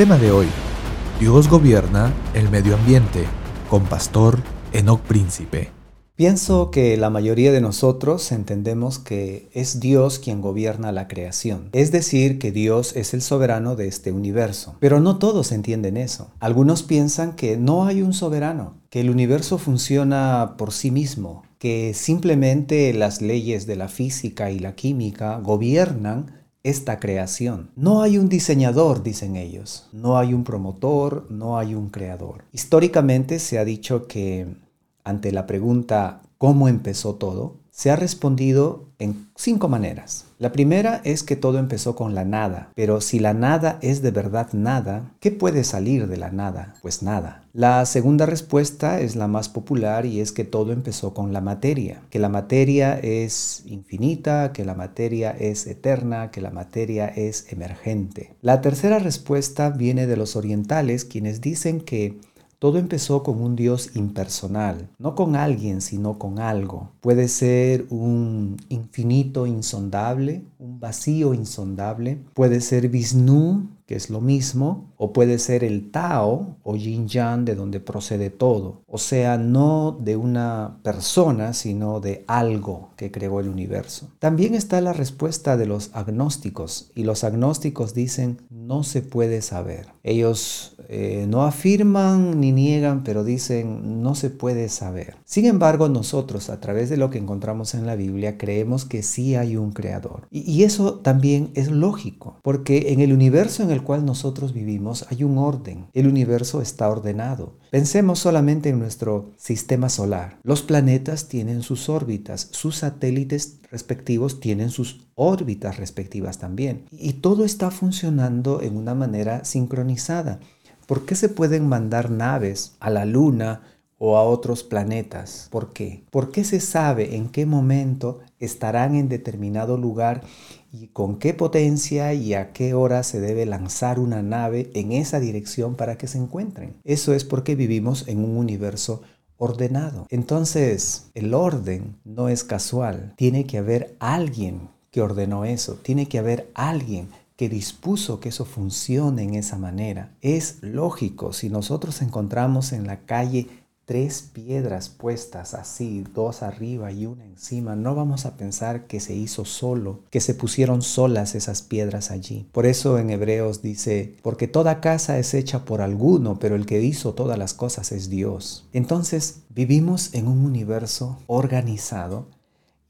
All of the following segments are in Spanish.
tema de hoy, Dios gobierna el medio ambiente, con Pastor Enoc Príncipe. Pienso que la mayoría de nosotros entendemos que es Dios quien gobierna la creación, es decir, que Dios es el soberano de este universo. Pero no todos entienden eso. Algunos piensan que no hay un soberano, que el universo funciona por sí mismo, que simplemente las leyes de la física y la química gobiernan esta creación. No hay un diseñador, dicen ellos, no hay un promotor, no hay un creador. Históricamente se ha dicho que ante la pregunta ¿cómo empezó todo? Se ha respondido en cinco maneras. La primera es que todo empezó con la nada, pero si la nada es de verdad nada, ¿qué puede salir de la nada? Pues nada. La segunda respuesta es la más popular y es que todo empezó con la materia, que la materia es infinita, que la materia es eterna, que la materia es emergente. La tercera respuesta viene de los orientales, quienes dicen que todo empezó con un Dios impersonal, no con alguien, sino con algo. Puede ser un infinito insondable, un vacío insondable. Puede ser Vishnu, que es lo mismo, o puede ser el Tao o Yin Yang de donde procede todo. O sea, no de una persona, sino de algo que creó el universo. También está la respuesta de los agnósticos, y los agnósticos dicen no se puede saber. Ellos eh, no afirman ni niegan, pero dicen no se puede saber. Sin embargo, nosotros, a través de lo que encontramos en la Biblia, creemos que sí hay un creador. Y, y eso también es lógico, porque en el universo en el cual nosotros vivimos hay un orden. El universo está ordenado. Pensemos solamente en nuestro sistema solar. Los planetas tienen sus órbitas, sus satélites respectivos tienen sus órbitas respectivas también. Y todo está funcionando en una manera sincronizada. ¿Por qué se pueden mandar naves a la Luna o a otros planetas? ¿Por qué? ¿Por qué se sabe en qué momento estarán en determinado lugar y con qué potencia y a qué hora se debe lanzar una nave en esa dirección para que se encuentren. Eso es porque vivimos en un universo ordenado. Entonces, el orden no es casual. Tiene que haber alguien que ordenó eso. Tiene que haber alguien que dispuso que eso funcione en esa manera. Es lógico, si nosotros encontramos en la calle tres piedras puestas así, dos arriba y una encima, no vamos a pensar que se hizo solo, que se pusieron solas esas piedras allí. Por eso en Hebreos dice, porque toda casa es hecha por alguno, pero el que hizo todas las cosas es Dios. Entonces vivimos en un universo organizado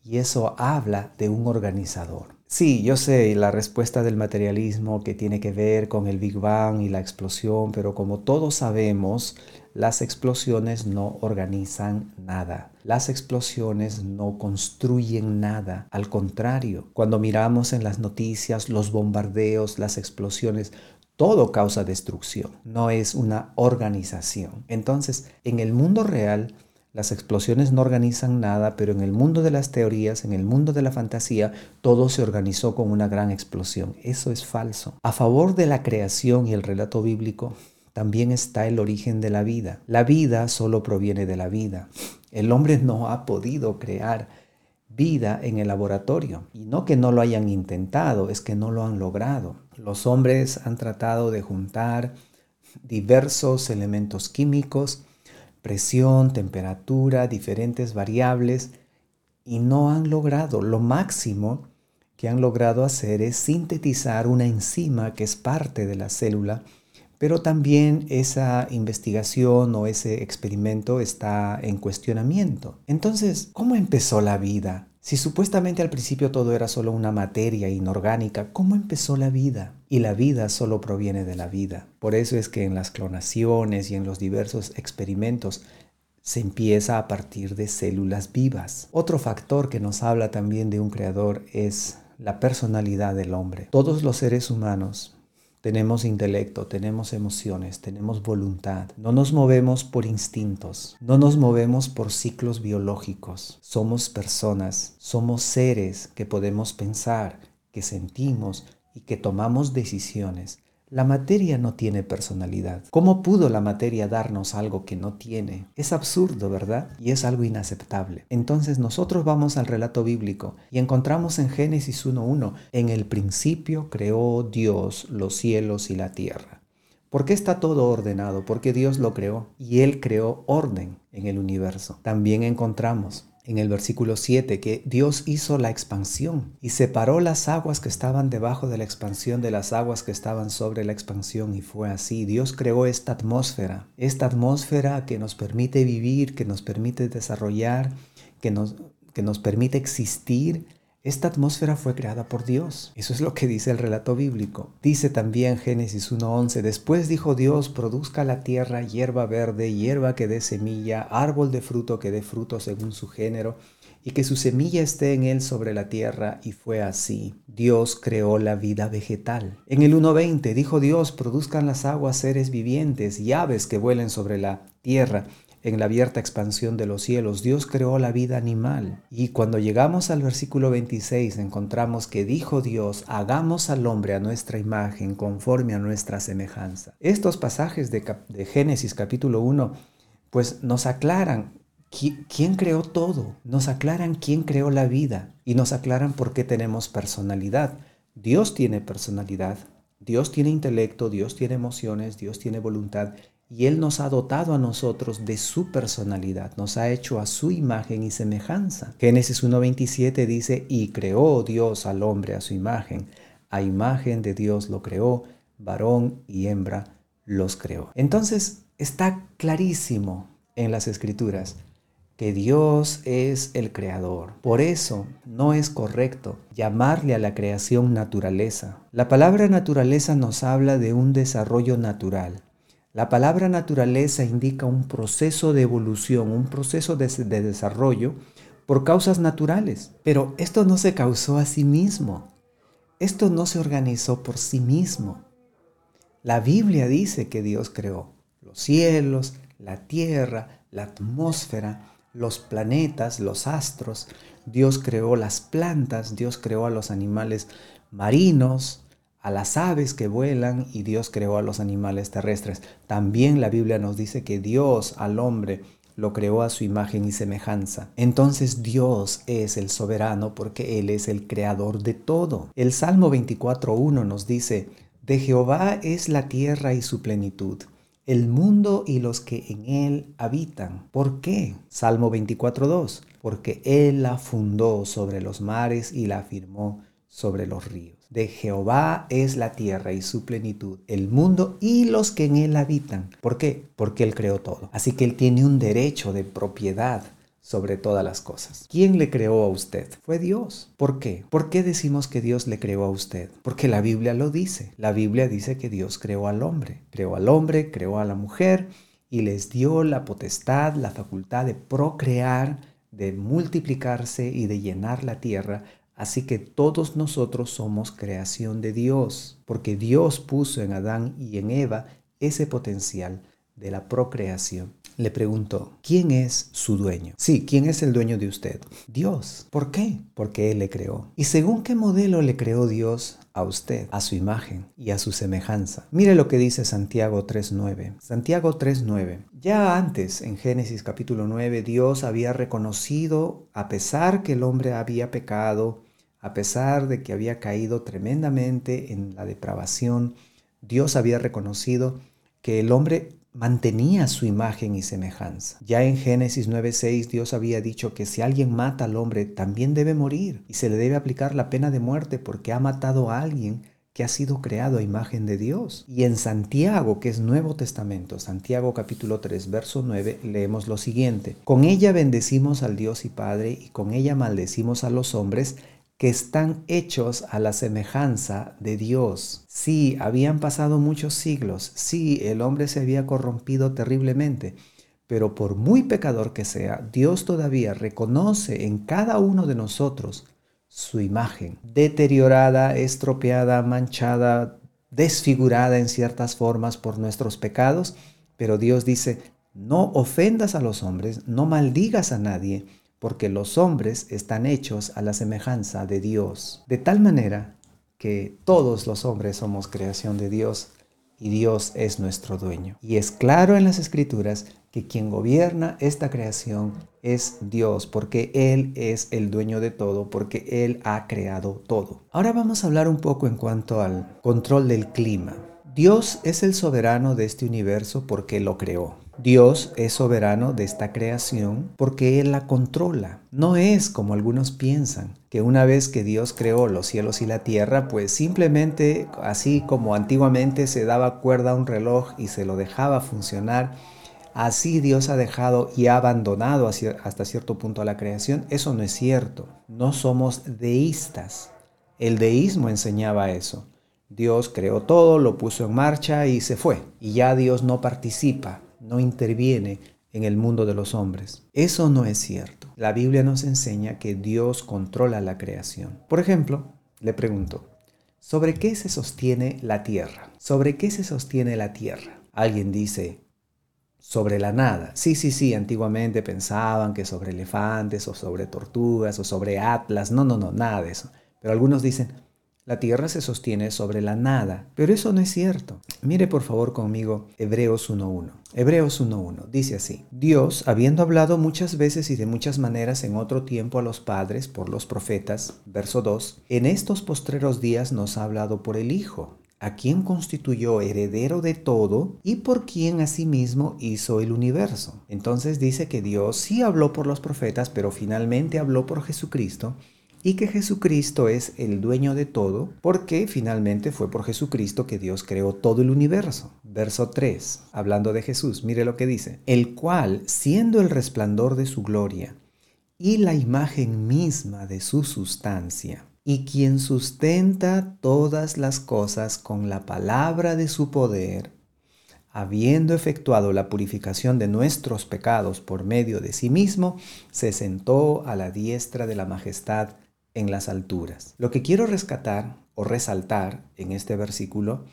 y eso habla de un organizador. Sí, yo sé la respuesta del materialismo que tiene que ver con el Big Bang y la explosión, pero como todos sabemos, las explosiones no organizan nada. Las explosiones no construyen nada. Al contrario, cuando miramos en las noticias los bombardeos, las explosiones, todo causa destrucción. No es una organización. Entonces, en el mundo real, las explosiones no organizan nada, pero en el mundo de las teorías, en el mundo de la fantasía, todo se organizó con una gran explosión. Eso es falso. A favor de la creación y el relato bíblico, también está el origen de la vida. La vida solo proviene de la vida. El hombre no ha podido crear vida en el laboratorio. Y no que no lo hayan intentado, es que no lo han logrado. Los hombres han tratado de juntar diversos elementos químicos presión, temperatura, diferentes variables y no han logrado. Lo máximo que han logrado hacer es sintetizar una enzima que es parte de la célula, pero también esa investigación o ese experimento está en cuestionamiento. Entonces, ¿cómo empezó la vida? Si supuestamente al principio todo era solo una materia inorgánica, ¿cómo empezó la vida? Y la vida solo proviene de la vida. Por eso es que en las clonaciones y en los diversos experimentos se empieza a partir de células vivas. Otro factor que nos habla también de un creador es la personalidad del hombre. Todos los seres humanos tenemos intelecto, tenemos emociones, tenemos voluntad. No nos movemos por instintos, no nos movemos por ciclos biológicos. Somos personas, somos seres que podemos pensar, que sentimos y que tomamos decisiones. La materia no tiene personalidad. ¿Cómo pudo la materia darnos algo que no tiene? Es absurdo, ¿verdad? Y es algo inaceptable. Entonces nosotros vamos al relato bíblico y encontramos en Génesis 1.1, en el principio creó Dios los cielos y la tierra. ¿Por qué está todo ordenado? Porque Dios lo creó y Él creó orden en el universo. También encontramos en el versículo 7 que Dios hizo la expansión y separó las aguas que estaban debajo de la expansión de las aguas que estaban sobre la expansión y fue así. Dios creó esta atmósfera, esta atmósfera que nos permite vivir, que nos permite desarrollar, que nos, que nos permite existir esta atmósfera fue creada por Dios. Eso es lo que dice el relato bíblico. Dice también Génesis 1.11, después dijo Dios, produzca la tierra hierba verde, hierba que dé semilla, árbol de fruto que dé fruto según su género, y que su semilla esté en él sobre la tierra, y fue así. Dios creó la vida vegetal. En el 1.20 dijo Dios, produzcan las aguas seres vivientes y aves que vuelen sobre la tierra en la abierta expansión de los cielos, Dios creó la vida animal. Y cuando llegamos al versículo 26 encontramos que dijo Dios, hagamos al hombre a nuestra imagen, conforme a nuestra semejanza. Estos pasajes de, Génesis capítulo 1 pues nos aclaran quién creó todo, nos aclaran quién creó la vida y nos aclaran por qué tenemos personalidad. Dios tiene personalidad, Dios tiene intelecto, Dios tiene emociones, Dios tiene voluntad y Él nos ha dotado a nosotros de su personalidad, nos ha hecho a su imagen y semejanza. Génesis 1.27 dice, y creó Dios al hombre a su imagen, a imagen de Dios lo creó, varón y hembra los creó. Entonces está clarísimo en las escrituras que Dios es el creador. Por eso no es correcto llamarle a la creación naturaleza. La palabra naturaleza nos habla de un desarrollo natural la palabra naturaleza indica un proceso de evolución, un proceso de, desarrollo por causas naturales. Pero esto no se causó a sí mismo. Esto no se organizó por sí mismo. La Biblia dice que Dios creó los cielos, la tierra, la atmósfera, los planetas, los astros. Dios creó las plantas, Dios creó a los animales marinos, a las aves que vuelan y Dios creó a los animales terrestres. También la Biblia nos dice que Dios al hombre lo creó a su imagen y semejanza. Entonces Dios es el soberano porque Él es el creador de todo. El Salmo 24.1 nos dice, de Jehová es la tierra y su plenitud, el mundo y los que en él habitan. ¿Por qué? Salmo 24.2, porque Él la fundó sobre los mares y la afirmó sobre los ríos. De Jehová es la tierra y su plenitud, el mundo y los que en él habitan. ¿Por qué? Porque Él creó todo. Así que Él tiene un derecho de propiedad sobre todas las cosas. ¿Quién le creó a usted? Fue Dios. ¿Por qué? ¿Por qué decimos que Dios le creó a usted? Porque la Biblia lo dice. La Biblia dice que Dios creó al hombre. Creó al hombre, creó a la mujer y les dio la potestad, la facultad de procrear, de multiplicarse y de llenar la tierra Así que todos nosotros somos creación de Dios, porque Dios puso en Adán y en Eva ese potencial de la procreación. Le preguntó, ¿quién es su dueño? Sí, ¿quién es el dueño de usted? Dios. ¿Por qué? Porque Él le creó. ¿Y según qué modelo le creó Dios a usted? A su imagen y a su semejanza. Mire lo que dice Santiago 3.9. Santiago 3.9. Ya antes, en Génesis capítulo 9, Dios había reconocido, a pesar que el hombre había pecado, a pesar de que había caído tremendamente en la depravación, Dios había reconocido que el hombre mantenía su imagen y semejanza. Ya en Génesis 9:6 Dios había dicho que si alguien mata al hombre también debe morir y se le debe aplicar la pena de muerte porque ha matado a alguien que ha sido creado a imagen de Dios. Y en Santiago, que es Nuevo Testamento, Santiago capítulo 3, verso 9, leemos lo siguiente. Con ella bendecimos al Dios y Padre y con ella maldecimos a los hombres que están hechos a la semejanza de Dios. Sí, habían pasado muchos siglos, sí, el hombre se había corrompido terriblemente, pero por muy pecador que sea, Dios todavía reconoce en cada uno de nosotros su imagen, deteriorada, estropeada, manchada, desfigurada en ciertas formas por nuestros pecados, pero Dios dice, no ofendas a los hombres, no maldigas a nadie, porque los hombres están hechos a la semejanza de Dios, de tal manera que todos los hombres somos creación de Dios y Dios es nuestro dueño. Y es claro en las escrituras que quien gobierna esta creación es Dios, porque Él es el dueño de todo, porque Él ha creado todo. Ahora vamos a hablar un poco en cuanto al control del clima. Dios es el soberano de este universo porque lo creó. Dios es soberano de esta creación porque Él la controla. No es como algunos piensan, que una vez que Dios creó los cielos y la tierra, pues simplemente así como antiguamente se daba cuerda a un reloj y se lo dejaba funcionar, así Dios ha dejado y ha abandonado hasta cierto punto a la creación. Eso no es cierto. No somos deístas. El deísmo enseñaba eso. Dios creó todo, lo puso en marcha y se fue. Y ya Dios no participa no interviene en el mundo de los hombres. Eso no es cierto. La Biblia nos enseña que Dios controla la creación. Por ejemplo, le pregunto, ¿sobre qué se sostiene la tierra? ¿Sobre qué se sostiene la tierra? Alguien dice, sobre la nada. Sí, sí, sí, antiguamente pensaban que sobre elefantes o sobre tortugas o sobre atlas. No, no, no, nada de eso. Pero algunos dicen, la tierra se sostiene sobre la nada, pero eso no es cierto. Mire por favor conmigo Hebreos 1.1. Hebreos 1.1 dice así, Dios, habiendo hablado muchas veces y de muchas maneras en otro tiempo a los padres por los profetas, verso 2, en estos postreros días nos ha hablado por el Hijo, a quien constituyó heredero de todo y por quien asimismo hizo el universo. Entonces dice que Dios sí habló por los profetas, pero finalmente habló por Jesucristo y que Jesucristo es el dueño de todo, porque finalmente fue por Jesucristo que Dios creó todo el universo. Verso 3, hablando de Jesús, mire lo que dice, el cual, siendo el resplandor de su gloria y la imagen misma de su sustancia, y quien sustenta todas las cosas con la palabra de su poder, habiendo efectuado la purificación de nuestros pecados por medio de sí mismo, se sentó a la diestra de la majestad en las alturas. Lo que quiero rescatar o resaltar en este versículo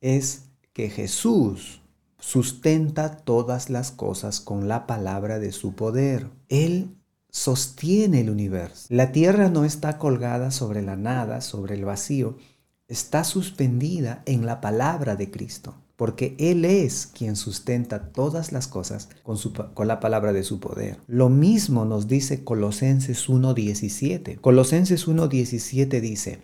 es que Jesús sustenta todas las cosas con la palabra de su poder. Él sostiene el universo. La tierra no está colgada sobre la nada, sobre el vacío, está suspendida en la palabra de Cristo porque Él es quien sustenta todas las cosas con, con, la palabra de su poder. Lo mismo nos dice Colosenses 1.17. Colosenses 1.17 dice,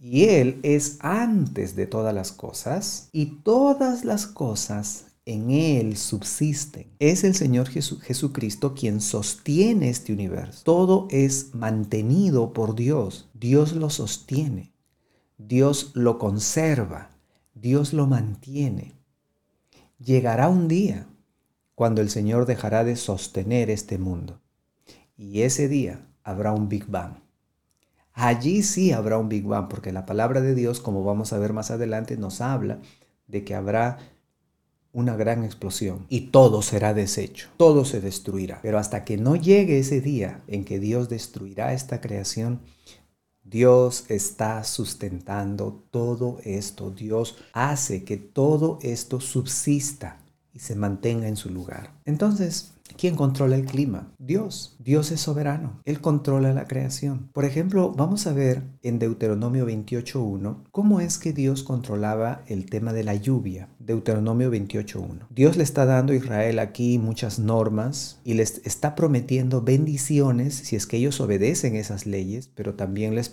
y Él es antes de todas las cosas, y todas las cosas en Él subsisten. Es el Señor Jesucristo quien sostiene este universo. Todo es mantenido por Dios. Dios lo sostiene. Dios lo conserva. Dios lo mantiene. Llegará un día cuando el Señor dejará de sostener este mundo. Y ese día habrá un Big Bang. Allí sí habrá un Big Bang, porque la palabra de Dios, como vamos a ver más adelante, nos habla de que habrá una gran explosión y todo será deshecho, todo se destruirá. Pero hasta que no llegue ese día en que Dios destruirá esta creación, Dios está sustentando todo esto. Dios hace que todo esto subsista y se mantenga en su lugar. Entonces, ¿quién controla el clima? Dios. Dios es soberano. Él controla la creación. Por ejemplo, vamos a ver en Deuteronomio 28.1 cómo es que Dios controlaba el tema de la lluvia. Deuteronomio 28.1. Dios le está dando a Israel aquí muchas normas y les está prometiendo bendiciones si es que ellos obedecen esas leyes, pero también les,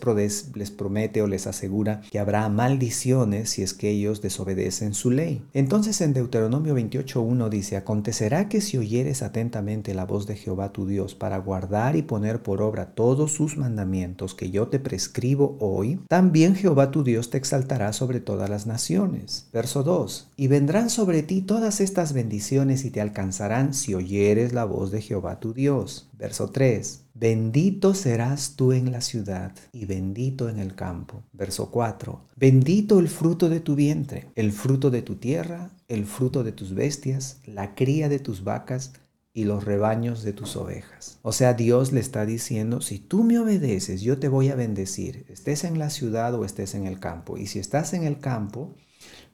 les promete o les asegura que habrá maldiciones si es que ellos desobedecen su ley. Entonces en Deuteronomio 28.1 dice, acontecerá que si oyeres atentamente la voz de Jehová tu Dios para guardar y poner por obra todos sus mandamientos que yo te prescribo hoy, también Jehová tu Dios te exaltará sobre todas las naciones. Verso 2. Y vendrán sobre ti todas estas bendiciones y te alcanzarán si oyeres la voz de Jehová tu Dios. Verso 3. Bendito serás tú en la ciudad y bendito en el campo. Verso 4. Bendito el fruto de tu vientre, el fruto de tu tierra, el fruto de tus bestias, la cría de tus vacas y los rebaños de tus ovejas. O sea, Dios le está diciendo, si tú me obedeces, yo te voy a bendecir, estés en la ciudad o estés en el campo. Y si estás en el campo,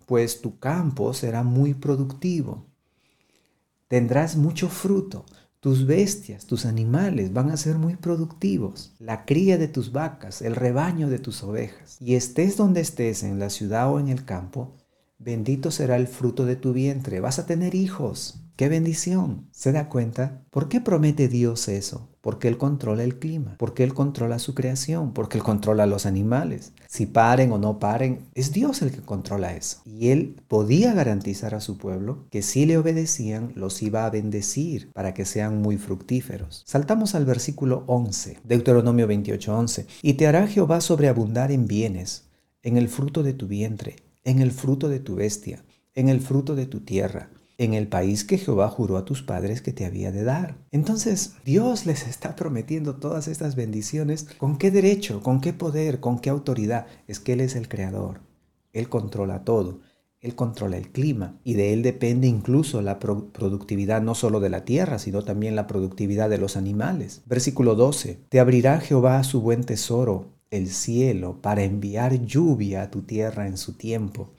pues tu campo será muy productivo. Tendrás mucho fruto. Tus bestias, tus animales van a ser muy productivos. La cría de tus vacas, el rebaño de tus ovejas. Y estés donde estés, en la ciudad o en el campo, bendito será el fruto de tu vientre. Vas a tener hijos. ¡Qué bendición! ¿Se da cuenta? ¿Por qué promete Dios eso? Porque Él controla el clima, porque Él controla su creación, porque Él controla los animales. Si paren o no paren, es Dios el que controla eso. Y Él podía garantizar a su pueblo que si le obedecían, los iba a bendecir para que sean muy fructíferos. Saltamos al versículo 11, Deuteronomio 28, 11. Y te hará Jehová sobreabundar en bienes, en el fruto de tu vientre, en el fruto de tu bestia, en el fruto de tu tierra en el país que Jehová juró a tus padres que te había de dar. Entonces, Dios les está prometiendo todas estas bendiciones. ¿Con qué derecho? ¿Con qué poder? ¿Con qué autoridad? Es que Él es el creador. Él controla todo. Él controla el clima y de Él depende incluso la productividad no solo de la tierra, sino también la productividad de los animales. Versículo 12. Te abrirá Jehová su buen tesoro, el cielo, para enviar lluvia a tu tierra en su tiempo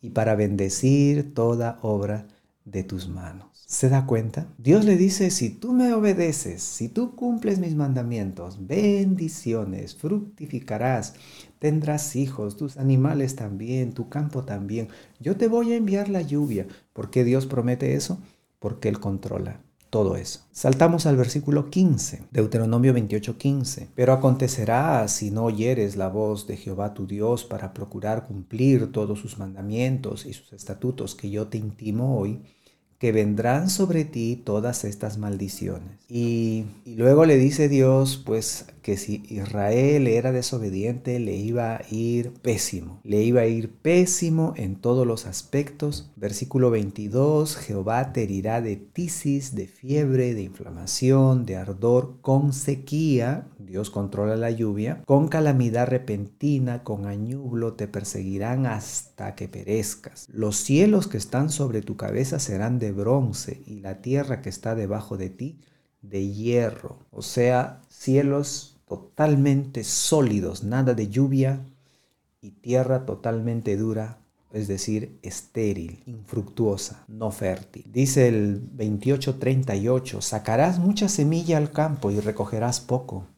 y para bendecir toda obra de tus manos. ¿Se da cuenta? Dios le dice, si tú me obedeces, si tú cumples mis mandamientos, bendiciones, fructificarás, tendrás hijos, tus animales también, tu campo también. Yo te voy a enviar la lluvia. ¿Por qué Dios promete eso? Porque Él controla todo eso. Saltamos al versículo 15, Deuteronomio 28, 15. Pero acontecerá si no oyeres la voz de Jehová tu Dios para procurar cumplir todos sus mandamientos y sus estatutos que yo te intimo hoy, que vendrán sobre ti todas estas maldiciones. Y, luego le dice Dios, pues que si Israel era desobediente, le iba a ir pésimo. Le iba a ir pésimo en todos los aspectos. Versículo 22, Jehová te herirá de tisis, de fiebre, de inflamación, de ardor, con sequía. Dios controla la lluvia. Con calamidad repentina, con añublo, te perseguirán hasta que perezcas. Los cielos que están sobre tu cabeza serán de bronce y la tierra que está debajo de ti de hierro. O sea, cielos totalmente sólidos, nada de lluvia y tierra totalmente dura, es decir, estéril, infructuosa, no fértil. Dice el 28:38, sacarás mucha semilla al campo y recogerás poco,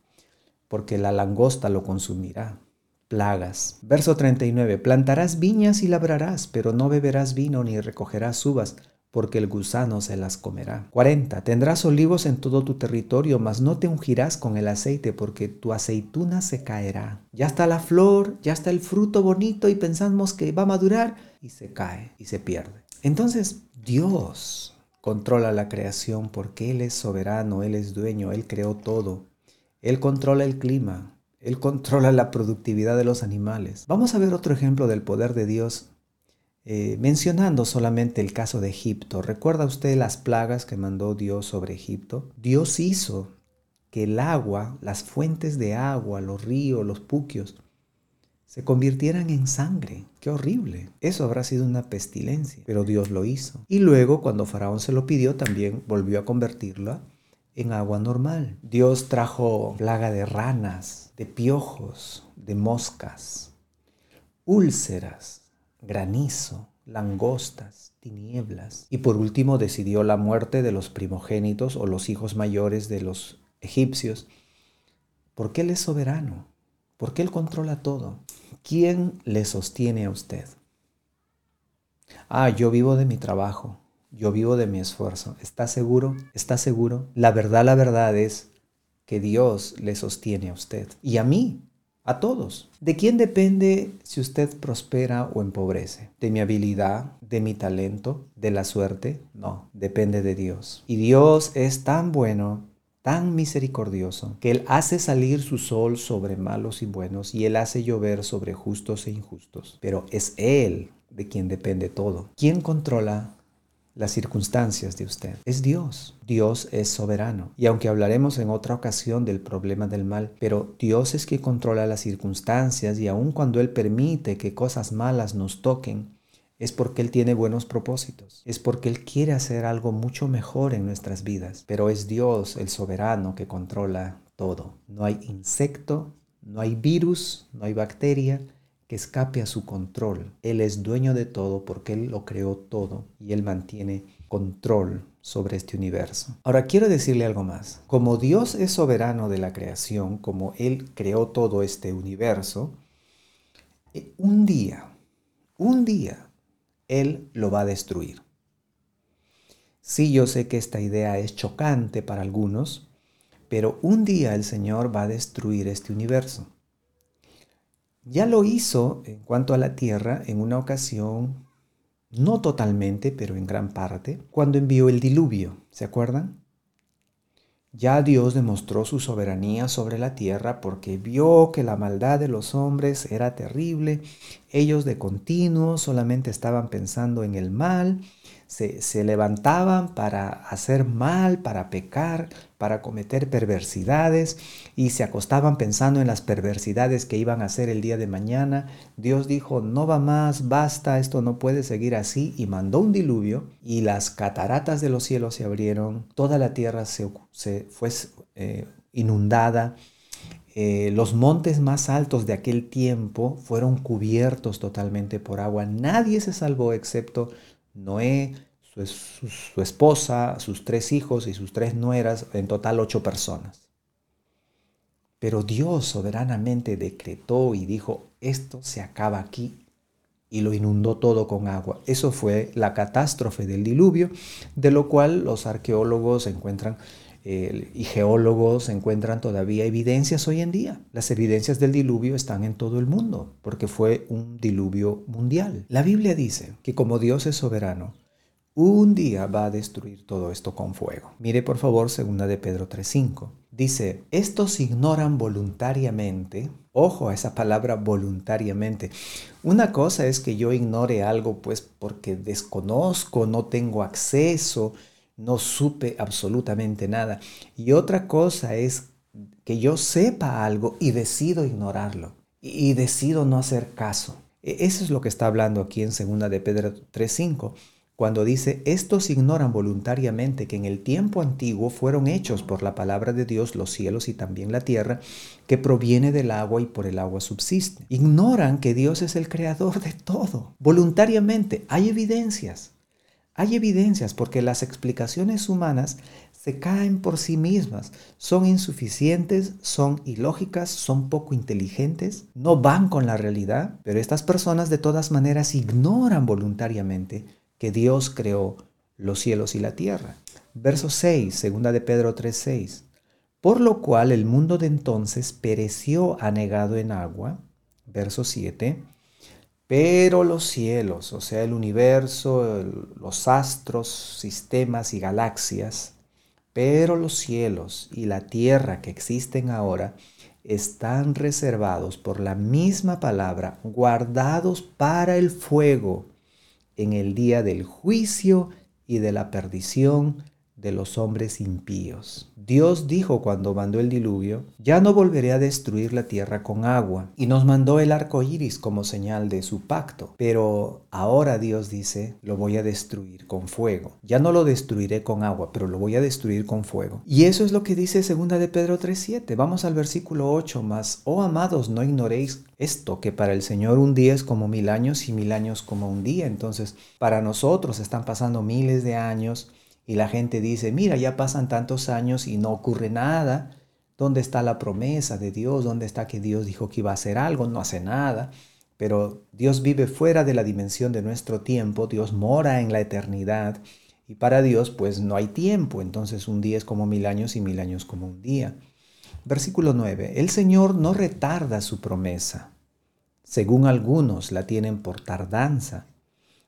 porque la langosta lo consumirá. Plagas. Verso 39, plantarás viñas y labrarás, pero no beberás vino ni recogerás uvas porque el gusano se las comerá. 40. Tendrás olivos en todo tu territorio, mas no te ungirás con el aceite, porque tu aceituna se caerá. Ya está la flor, ya está el fruto bonito y pensamos que va a madurar y se cae y se pierde. Entonces, Dios controla la creación porque Él es soberano, Él es dueño, Él creó todo. Él controla el clima, Él controla la productividad de los animales. Vamos a ver otro ejemplo del poder de Dios eh, mencionando solamente el caso de Egipto, ¿recuerda usted las plagas que mandó Dios sobre Egipto? Dios hizo que el agua, las fuentes de agua, los ríos, los puquios, se convirtieran en sangre. Qué horrible. Eso habrá sido una pestilencia, pero Dios lo hizo. Y luego, cuando Faraón se lo pidió, también volvió a convertirla en agua normal. Dios trajo plaga de ranas, de piojos, de moscas, úlceras, granizo, langostas, tinieblas. Y por último decidió la muerte de los primogénitos o los hijos mayores de los egipcios. Porque Él es soberano, porque Él controla todo. ¿Quién le sostiene a usted? Ah, yo vivo de mi trabajo, yo vivo de mi esfuerzo. ¿Está seguro? ¿Está seguro? La verdad, la verdad es que Dios le sostiene a usted y a mí a todos. ¿De quién depende si usted prospera o empobrece? ¿De mi habilidad? ¿De mi talento? ¿De la suerte? No, depende de Dios. Y Dios es tan bueno, tan misericordioso, que Él hace salir su sol sobre malos y buenos y Él hace llover sobre justos e injustos. Pero es Él de quien depende todo. ¿Quién controla las circunstancias de usted. Es Dios. Dios es soberano. Y aunque hablaremos en otra ocasión del problema del mal, pero Dios es quien controla las circunstancias y aun cuando Él permite que cosas malas nos toquen, es porque Él tiene buenos propósitos, es porque Él quiere hacer algo mucho mejor en nuestras vidas, pero es Dios el soberano que controla todo. No hay insecto, no hay virus, no hay bacteria, que escape a su control. Él es dueño de todo porque Él lo creó todo y Él mantiene control sobre este universo. Ahora quiero decirle algo más. Como Dios es soberano de la creación, como Él creó todo este universo, eh, un día, un día, Él lo va a destruir. Sí, yo sé que esta idea es chocante para algunos, pero un día el Señor va a destruir este universo. Ya lo hizo en cuanto a la tierra en una ocasión, no totalmente, pero en gran parte, cuando envió el diluvio. ¿Se acuerdan? Ya Dios demostró su soberanía sobre la tierra porque vio que la maldad de los hombres era terrible. Ellos de continuo solamente estaban pensando en el mal se, levantaban para hacer mal, para pecar, para cometer perversidades y se acostaban pensando en las perversidades que iban a hacer el día de mañana. Dios dijo, no va más, basta, esto no puede seguir así y mandó un diluvio y las cataratas de los cielos se abrieron, toda la tierra se, fue eh, inundada. Eh, los montes más altos de aquel tiempo fueron cubiertos totalmente por agua. Nadie se salvó excepto Noé, su, esposa, sus tres hijos y sus tres nueras, en total ocho personas. Pero Dios soberanamente decretó y dijo, esto se acaba aquí y lo inundó todo con agua. Eso fue la catástrofe del diluvio, de lo cual los arqueólogos encuentran y geólogos encuentran todavía evidencias hoy en día. Las evidencias del diluvio están en todo el mundo, porque fue un diluvio mundial. La Biblia dice que como Dios es soberano, un día va a destruir todo esto con fuego. Mire por favor segunda de Pedro 3.5. Dice, estos ignoran voluntariamente, ojo a esa palabra voluntariamente. Una cosa es que yo ignore algo pues porque desconozco, no tengo acceso, no supe absolutamente nada. Y otra cosa es que yo sepa algo y decido ignorarlo y decido no hacer caso. E, eso es lo que está hablando aquí en 2 de Pedro 3.5, cuando dice, estos ignoran voluntariamente que en el tiempo antiguo fueron hechos por la palabra de Dios los cielos y también la tierra, que proviene del agua y por el agua subsiste. Ignoran que Dios es el creador de todo. Voluntariamente hay evidencias. Hay evidencias porque las explicaciones humanas se caen por sí mismas, son insuficientes, son ilógicas, son poco inteligentes, no van con la realidad, pero estas personas de todas maneras ignoran voluntariamente que Dios creó los cielos y la tierra. Verso 6, segunda de Pedro 3:6. Por lo cual el mundo de entonces pereció anegado en agua. Verso 7 pero los cielos, o sea, el universo, los astros, sistemas y galaxias, pero los cielos y la tierra que existen ahora están reservados por la misma palabra, guardados para el fuego en el día del juicio y de la perdición de los hombres impíos. Dios dijo cuando mandó el diluvio, ya no volveré a destruir la tierra con agua, y nos mandó el arco iris como señal de su pacto. Pero ahora Dios dice, lo voy a destruir con fuego. Ya no lo destruiré con agua, pero lo voy a destruir con fuego. Y eso es lo que dice segunda de Pedro 3:7. Vamos al versículo 8 más, oh amados, no ignoréis esto, que para el Señor un día es como mil años y mil años como un día. Entonces, para nosotros están pasando miles de años y la gente dice, mira, ya pasan tantos años y no ocurre nada. ¿Dónde está la promesa de Dios? ¿Dónde está que Dios dijo que iba a hacer algo? No hace nada. Pero Dios vive fuera de la dimensión de nuestro tiempo, Dios mora en la eternidad y para Dios pues no hay tiempo, entonces un día es como mil años y mil años como un día. Versículo 9, el Señor no retarda su promesa, según algunos la tienen por tardanza,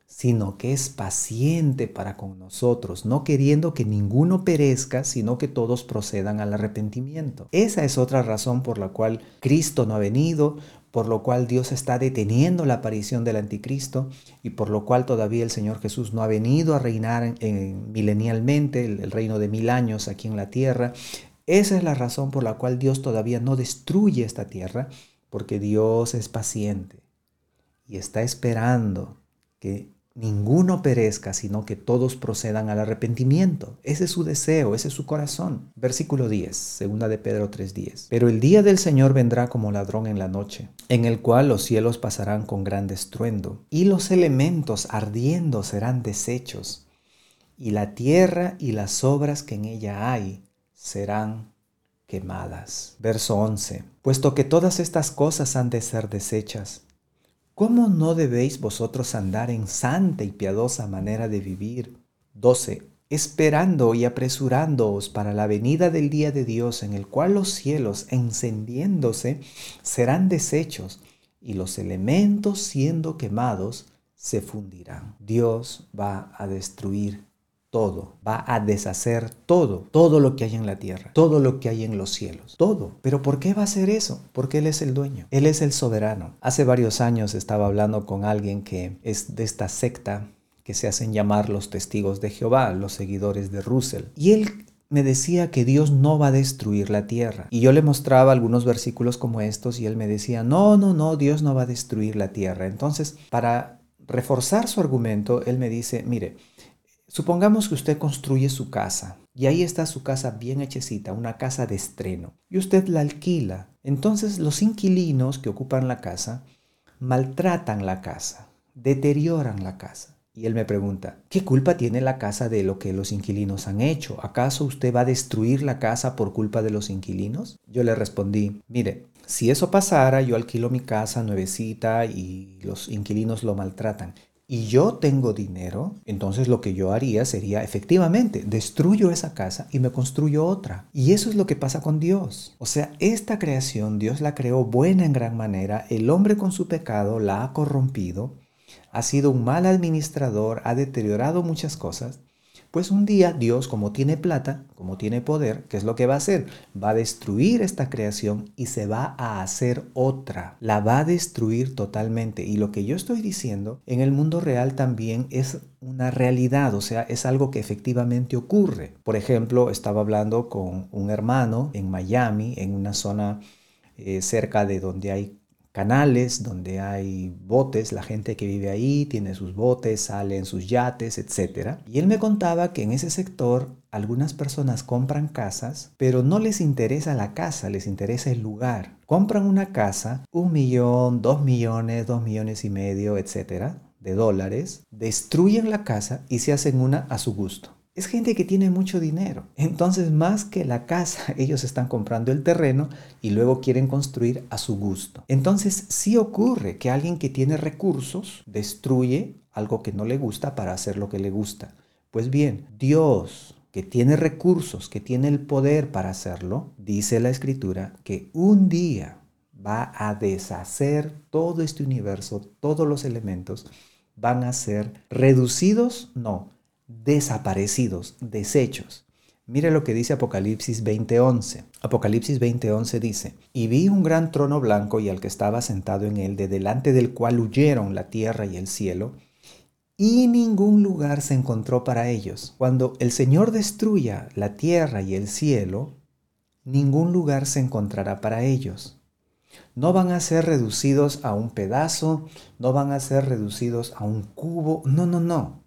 sino que es paciente para con nosotros, no queriendo que ninguno perezca, sino que todos procedan al arrepentimiento. Esa es otra razón por la cual Cristo no ha venido, por lo cual Dios está deteniendo la aparición del anticristo y por lo cual todavía el Señor Jesús no ha venido a reinar en, milenialmente, el reino de mil años aquí en la tierra. Esa es la razón por la cual Dios todavía no destruye esta tierra, porque Dios es paciente y está esperando que ninguno perezca, sino que todos procedan al arrepentimiento. Ese es su deseo, ese es su corazón. Versículo 10, segunda de Pedro 3:10. Pero el día del Señor vendrá como ladrón en la noche, en el cual los cielos pasarán con gran estruendo, y los elementos ardiendo serán deshechos, y la tierra y las obras que en ella hay serán quemadas. Verso 11. Puesto que todas estas cosas han de ser deshechas, ¿Cómo no debéis vosotros andar en santa y piadosa manera de vivir? 12. esperando y apresurándoos para la venida del día de Dios, en el cual los cielos, encendiéndose, serán deshechos, y los elementos siendo quemados, se fundirán. Dios va a destruir todo, va a deshacer todo, todo lo que hay en la tierra, todo lo que hay en los cielos, todo. Pero ¿por qué va a hacer eso? Porque Él es el dueño, Él es el soberano. Hace varios años estaba hablando con alguien que es de esta secta que se hacen llamar los testigos de Jehová, los seguidores de Russell. Y él me decía que Dios no va a destruir la tierra. Y yo le mostraba algunos versículos como estos y él me decía, no, no, no, Dios no va a destruir la tierra. Entonces, para reforzar su argumento, él me dice, mire, supongamos que usted construye su casa y ahí está su casa bien hechecita, una casa de estreno, y usted la alquila. Entonces los inquilinos que ocupan la casa maltratan la casa, deterioran la casa. Y él me pregunta, ¿qué culpa tiene la casa de lo que los inquilinos han hecho? ¿Acaso usted va a destruir la casa por culpa de los inquilinos? Yo le respondí, mire, si eso pasara, yo alquilo mi casa nuevecita y los inquilinos lo maltratan. Y yo tengo dinero, entonces lo que yo haría sería efectivamente destruyo esa casa y me construyo otra. Y eso es lo que pasa con Dios. O sea, esta creación Dios la creó buena en gran manera, el hombre con su pecado la ha corrompido ha sido un mal administrador, ha deteriorado muchas cosas, pues un día Dios, como tiene plata, como tiene poder, ¿qué es lo que va a hacer? Va a destruir esta creación y se va a hacer otra. La va a destruir totalmente. Y lo que yo estoy diciendo en el mundo real también es una realidad, o sea, es algo que efectivamente ocurre. Por ejemplo, estaba hablando con un hermano en Miami, en una zona eh, cerca de donde hay canales donde hay botes, la gente que vive ahí tiene sus botes, salen sus yates, etc. Y él me contaba que en ese sector algunas personas compran casas, pero no les interesa la casa, les interesa el lugar. Compran una casa, un millón, dos millones, dos millones y medio, etc. de dólares, destruyen la casa y se hacen una a su gusto es gente que tiene mucho dinero. Entonces, más que la casa, ellos están comprando el terreno y luego quieren construir a su gusto. Entonces, sí ocurre que alguien que tiene recursos destruye algo que no le gusta para hacer lo que le gusta. Pues bien, Dios que tiene recursos, que tiene el poder para hacerlo, dice la escritura que un día va a deshacer todo este universo, todos los elementos van a ser reducidos, no, desaparecidos, deshechos. Mire lo que dice Apocalipsis 20:11. Apocalipsis 20:11 dice, y vi un gran trono blanco y al que estaba sentado en él, de delante del cual huyeron la tierra y el cielo, y ningún lugar se encontró para ellos. Cuando el Señor destruya la tierra y el cielo, ningún lugar se encontrará para ellos. No van a ser reducidos a un pedazo, no van a ser reducidos a un cubo, no, no, no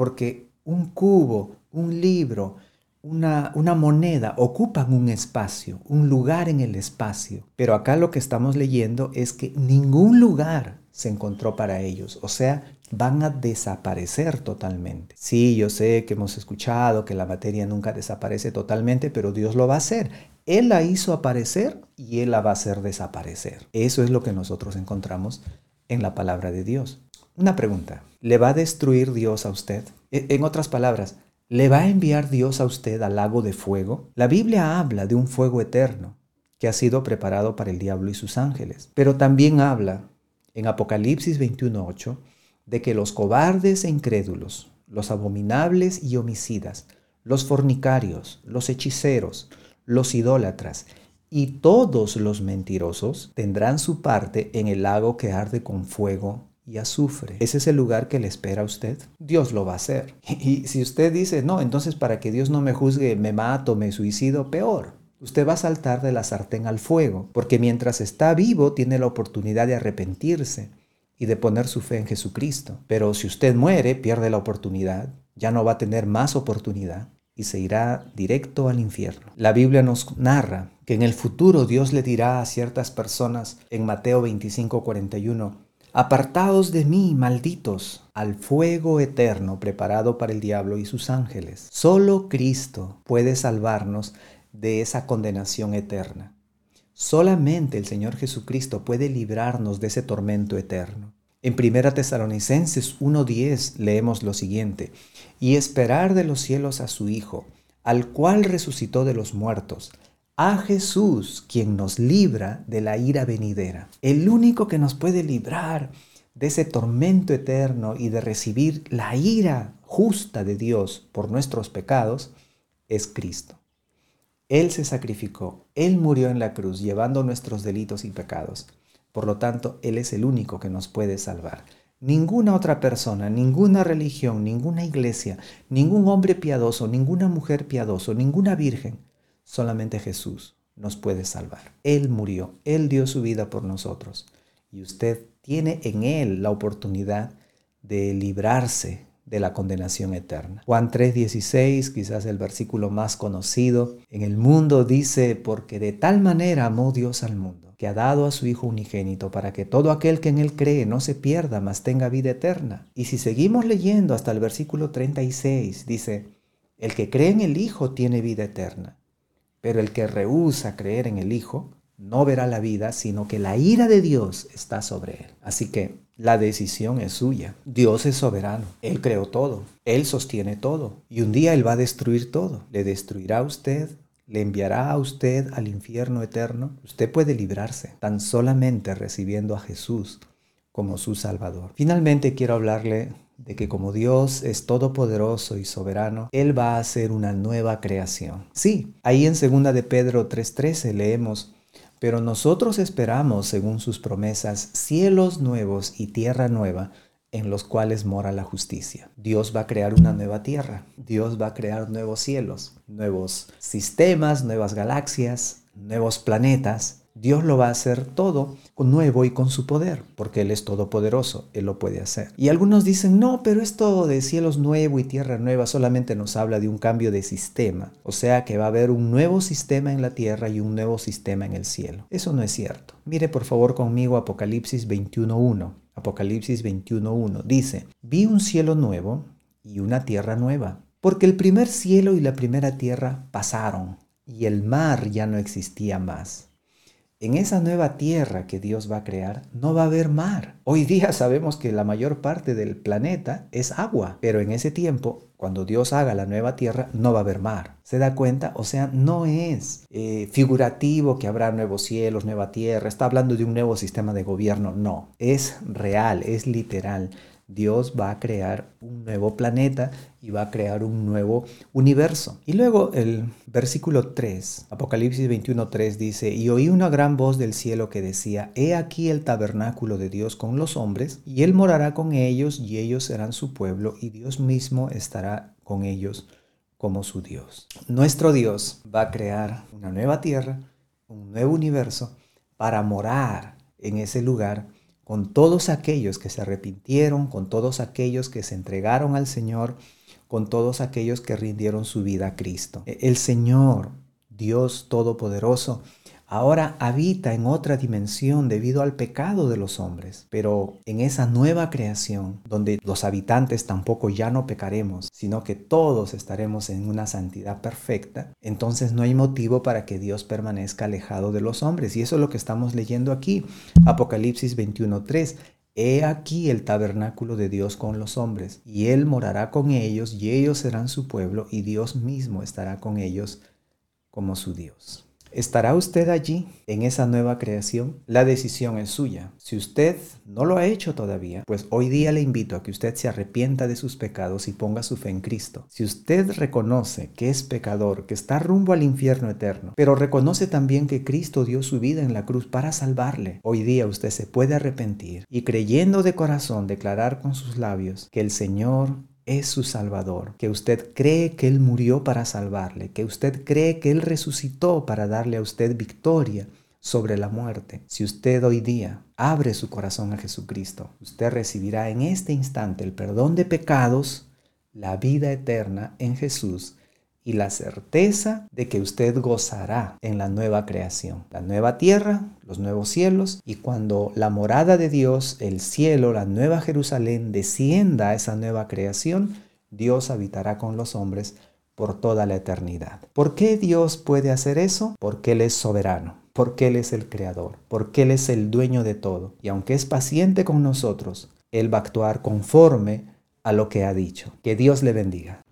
porque un cubo, un libro, una, moneda ocupan un espacio, un lugar en el espacio. Pero acá lo que estamos leyendo es que ningún lugar se encontró para ellos. O sea, van a desaparecer totalmente. Sí, yo sé que hemos escuchado que la materia nunca desaparece totalmente, pero Dios lo va a hacer. Él la hizo aparecer y Él la va a hacer desaparecer. Eso es lo que nosotros encontramos en la palabra de Dios. Una pregunta, ¿le va a destruir Dios a usted? E, en otras palabras, ¿le va a enviar Dios a usted al lago de fuego? La Biblia habla de un fuego eterno que ha sido preparado para el diablo y sus ángeles, pero también habla en Apocalipsis 21.8 de que los cobardes e incrédulos, los abominables y homicidas, los fornicarios, los hechiceros, los idólatras y todos los mentirosos tendrán su parte en el lago que arde con fuego y azufre. ¿Ese es el lugar que le espera a usted? Dios lo va a hacer. Y si usted dice, no, entonces para que Dios no me juzgue, me mato, me suicido, peor. Usted va a saltar de la sartén al fuego, porque mientras está vivo tiene la oportunidad de arrepentirse y de poner su fe en Jesucristo. Pero si usted muere, pierde la oportunidad, ya no va a tener más oportunidad y se irá directo al infierno. La Biblia nos narra que en el futuro Dios le dirá a ciertas personas en Mateo 25, 41, Apartados de mí, malditos, al fuego eterno preparado para el diablo y sus ángeles. Solo Cristo puede salvarnos de esa condenación eterna. Solamente el Señor Jesucristo puede librarnos de ese tormento eterno. En 1 Tesalonicenses 1.10 leemos lo siguiente, y esperar de los cielos a su Hijo, al cual resucitó de los muertos, a Jesús, quien nos libra de la ira venidera. El único que nos puede librar de ese tormento eterno y de recibir la ira justa de Dios por nuestros pecados es Cristo. Él se sacrificó, Él murió en la cruz llevando nuestros delitos y pecados. Por lo tanto, Él es el único que nos puede salvar. Ninguna otra persona, ninguna religión, ninguna iglesia, ningún hombre piadoso, ninguna mujer piadoso, ninguna virgen, solamente Jesús nos puede salvar. Él murió, Él dio su vida por nosotros. Y usted tiene en Él la oportunidad de librarse de la condenación eterna. Juan 3:16, quizás el versículo más conocido en el mundo, dice, porque de tal manera amó Dios al mundo, que ha dado a su Hijo unigénito para que todo aquel que en Él cree no se pierda, mas tenga vida eterna. Y si seguimos leyendo hasta el versículo 36, dice, el que cree en el Hijo tiene vida eterna, pero el que rehúsa creer en el Hijo no verá la vida, sino que la ira de Dios está sobre él. Así que la decisión es suya. Dios es soberano. Él creó todo. Él sostiene todo. Y un día Él va a destruir todo. Le destruirá a usted. Le enviará a usted al infierno eterno. Usted puede librarse tan solamente recibiendo a Jesús como su Salvador. Finalmente quiero hablarle de que como Dios es todopoderoso y soberano, Él va a hacer una nueva creación. Sí, ahí en 2 de Pedro 3:13 leemos, pero nosotros esperamos, según sus promesas, cielos nuevos y tierra nueva en los cuales mora la justicia. Dios va a crear una nueva tierra, Dios va a crear nuevos cielos, nuevos sistemas, nuevas galaxias, nuevos planetas, Dios lo va a hacer todo nuevo y con su poder, porque Él es todopoderoso, Él lo puede hacer. Y algunos dicen, no, pero esto de cielos nuevo y tierra nueva solamente nos habla de un cambio de sistema, o sea que va a haber un nuevo sistema en la tierra y un nuevo sistema en el cielo. Eso no es cierto. Mire por favor conmigo Apocalipsis 21.1. Apocalipsis 21.1 dice, vi un cielo nuevo y una tierra nueva, porque el primer cielo y la primera tierra pasaron, y el mar ya no existía más. En esa nueva tierra que Dios va a crear no va a haber mar. Hoy día sabemos que la mayor parte del planeta es agua, pero en ese tiempo, cuando Dios haga la nueva tierra, no va a haber mar. ¿Se da cuenta? O sea, no es eh, figurativo que habrá nuevos cielos, nueva tierra, está hablando de un nuevo sistema de gobierno, no, es real, es literal. Dios va a crear un nuevo planeta y va a crear un nuevo universo. Y luego el versículo 3, Apocalipsis 21.3 dice, y oí una gran voz del cielo que decía, he aquí el tabernáculo de Dios con los hombres, y él morará con ellos, y ellos serán su pueblo, y Dios mismo estará con ellos como su Dios. Nuestro Dios va a crear una nueva tierra, un nuevo universo, para morar en ese lugar con todos aquellos que se arrepintieron, con todos aquellos que se entregaron al Señor, con todos aquellos que rindieron su vida a Cristo. El Señor, Dios Todopoderoso, ahora habita en otra dimensión debido al pecado de los hombres. Pero en esa nueva creación, donde los habitantes tampoco ya no pecaremos, sino que todos estaremos en una santidad perfecta, entonces no hay motivo para que Dios permanezca alejado de los hombres. Y eso es lo que estamos leyendo aquí. Apocalipsis 21.3. He aquí el tabernáculo de Dios con los hombres, y Él morará con ellos, y ellos serán su pueblo, y Dios mismo estará con ellos como su Dios. ¿Estará usted allí en esa nueva creación? La decisión es suya. Si usted no lo ha hecho todavía, pues hoy día le invito a que usted se arrepienta de sus pecados y ponga su fe en Cristo. Si usted reconoce que es pecador, que está rumbo al infierno eterno, pero reconoce también que Cristo dio su vida en la cruz para salvarle, hoy día usted se puede arrepentir y creyendo de corazón declarar con sus labios que el Señor es su Salvador, que usted cree que Él murió para salvarle, que usted cree que Él resucitó para darle a usted victoria sobre la muerte. Si usted hoy día abre su corazón a Jesucristo, usted recibirá en este instante el perdón de pecados, la vida eterna en Jesús y la certeza de que usted gozará en la nueva creación, la nueva tierra, los nuevos cielos, y cuando la morada de Dios, el cielo, la nueva Jerusalén, descienda a esa nueva creación, Dios habitará con los hombres por toda la eternidad. ¿Por qué Dios puede hacer eso? Porque Él es soberano, porque Él es el creador, porque Él es el dueño de todo. Y aunque es paciente con nosotros, Él va a actuar conforme a lo que ha dicho. Que Dios le bendiga.